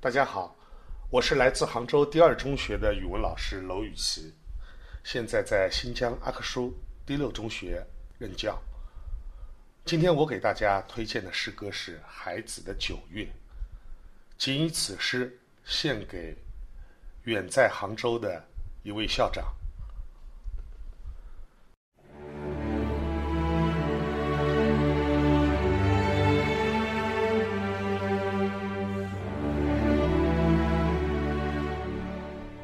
大家好，我是来自杭州第二中学的语文老师娄雨琦，现在在新疆阿克苏第六中学任教。今天我给大家推荐的诗歌是《孩子的九月》，仅以此诗献给远在杭州的一位校长。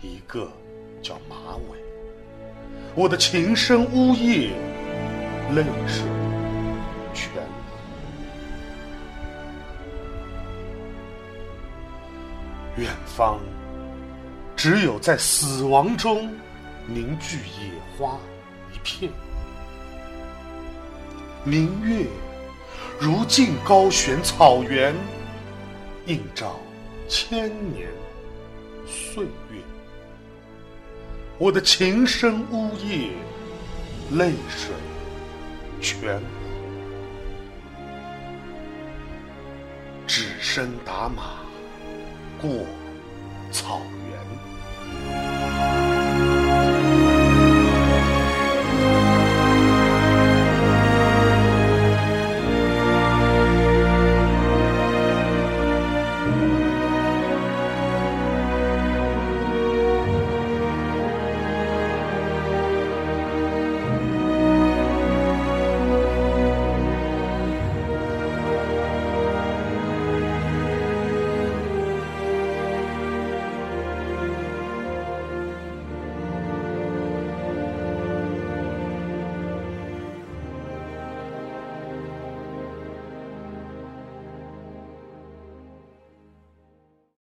一个叫马尾，我的琴声呜咽，泪水全无。远方只有在死亡中凝聚野花一片，明月如镜高悬草原，映照千年岁月。我的琴声呜咽，泪水全无。只身打马过草原。